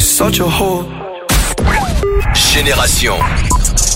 such a whore. Génération.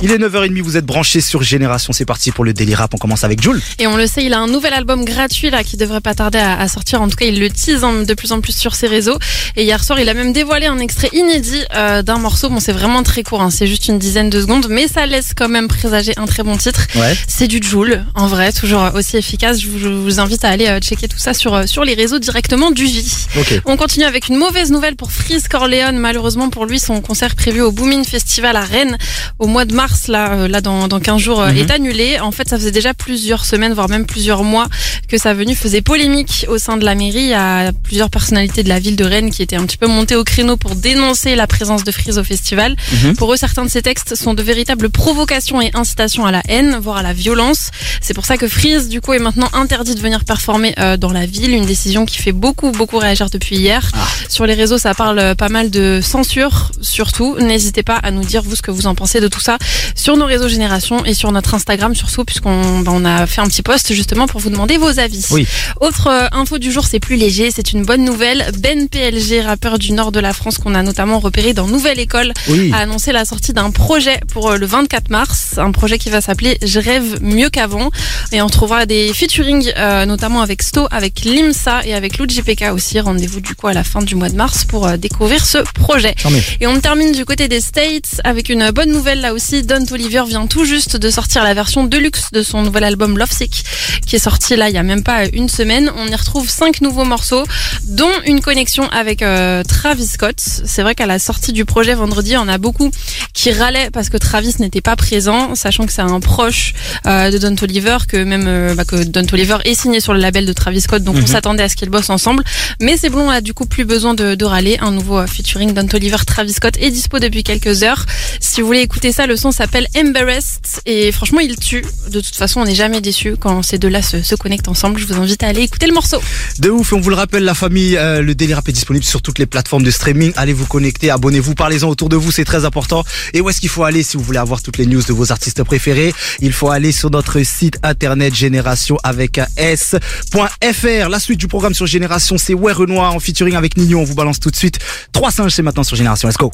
Il est 9h30, vous êtes branchés sur Génération, c'est parti pour le Daily Rap, on commence avec Jules. Et on le sait, il a un nouvel album gratuit là qui devrait pas tarder à, à sortir. En tout cas, il le tease hein, de plus en plus sur ses réseaux. Et hier soir, il a même dévoilé un extrait inédit euh, d'un morceau. Bon, c'est vraiment très court, hein, c'est juste une dizaine de secondes, mais ça laisse quand même présager un très bon titre. Ouais. C'est du Joule, en vrai, toujours aussi efficace. Je vous, je vous invite à aller euh, checker tout ça sur, euh, sur les réseaux directement du J. Ok. On continue avec une mauvaise nouvelle pour Freeze Corleone. Malheureusement pour lui, son concert prévu au Boomin Festival à Rennes au mois de mars, là, euh, là dans, dans 15 jours, euh, Mhm. est annulé. En fait, ça faisait déjà plusieurs semaines, voire même plusieurs mois que sa venue faisait polémique au sein de la mairie. Il y a plusieurs personnalités de la ville de Rennes qui étaient un petit peu montées au créneau pour dénoncer la présence de Freeze au festival. Mhm. Pour eux, certains de ces textes sont de véritables provocations et incitations à la haine, voire à la violence. C'est pour ça que Freeze, du coup, est maintenant interdit de venir performer euh, dans la ville. Une décision qui fait beaucoup, beaucoup réagir depuis hier. Ah. Sur les réseaux, ça parle pas mal de censure, surtout. N'hésitez pas à nous dire, vous, ce que vous en pensez de tout ça sur nos réseaux Génération et sur notre Instagram, surtout, puisqu'on bah, on a fait un petit post justement pour vous demander vos avis. Oui. Autre euh, info du jour, c'est plus léger, c'est une bonne nouvelle. Ben PLG, rappeur du nord de la France qu'on a notamment repéré dans Nouvelle École, Oui. a annoncé la sortie d'un projet pour euh, le 24 mars, un projet qui va s'appeler Je rêve mieux qu'avant et on retrouvera des featuring euh, notamment avec Sto, avec Limsa et avec JPK aussi. Rendez-vous du coup à la fin du mois de mars pour euh, découvrir ce projet. Et on termine du côté des States avec une bonne nouvelle là aussi. Don Oliver vient tout juste de sortir la version deluxe de son nouvel album Lovesick qui est sorti là il y a même pas une semaine. On y retrouve cinq nouveaux morceaux dont une connexion avec euh, Travis Scott. C'est vrai qu'à la sortie du projet vendredi, on a beaucoup qui râlaient parce que Travis n'était pas présent, sachant que c'est un proche euh, de Don Oliver, que même euh, bah, que Don Oliver est signé sur le label de Travis Scott, donc on Mhm. s'attendait à ce qu'ils bossent ensemble. Mais c'est bon, on a du coup plus besoin de, de râler. Un nouveau euh, featuring Don Oliver, Travis Scott est dispo depuis quelques heures. Si vous voulez écouter ça, le son s'appelle Embarrassed et franchement il tue. De toute façon, on n'est jamais déçu quand ces deux-là se, se connectent ensemble. Je vous invite à aller écouter le morceau. De ouf, on vous le rappelle, la famille, euh, le Rap est disponible sur toutes les plateformes de streaming. Allez vous connecter, abonnez-vous, parlez-en autour de vous, c'est très important. Et où est-ce qu'il faut aller si vous voulez avoir toutes les news de vos artistes préférés? Il faut aller sur notre site internet génération avec un s.fr. La suite du programme sur Génération, c'est Ouais Renoir en featuring avec Nino. On vous balance tout de suite. Trois singes, c'est maintenant sur Génération. Let's go.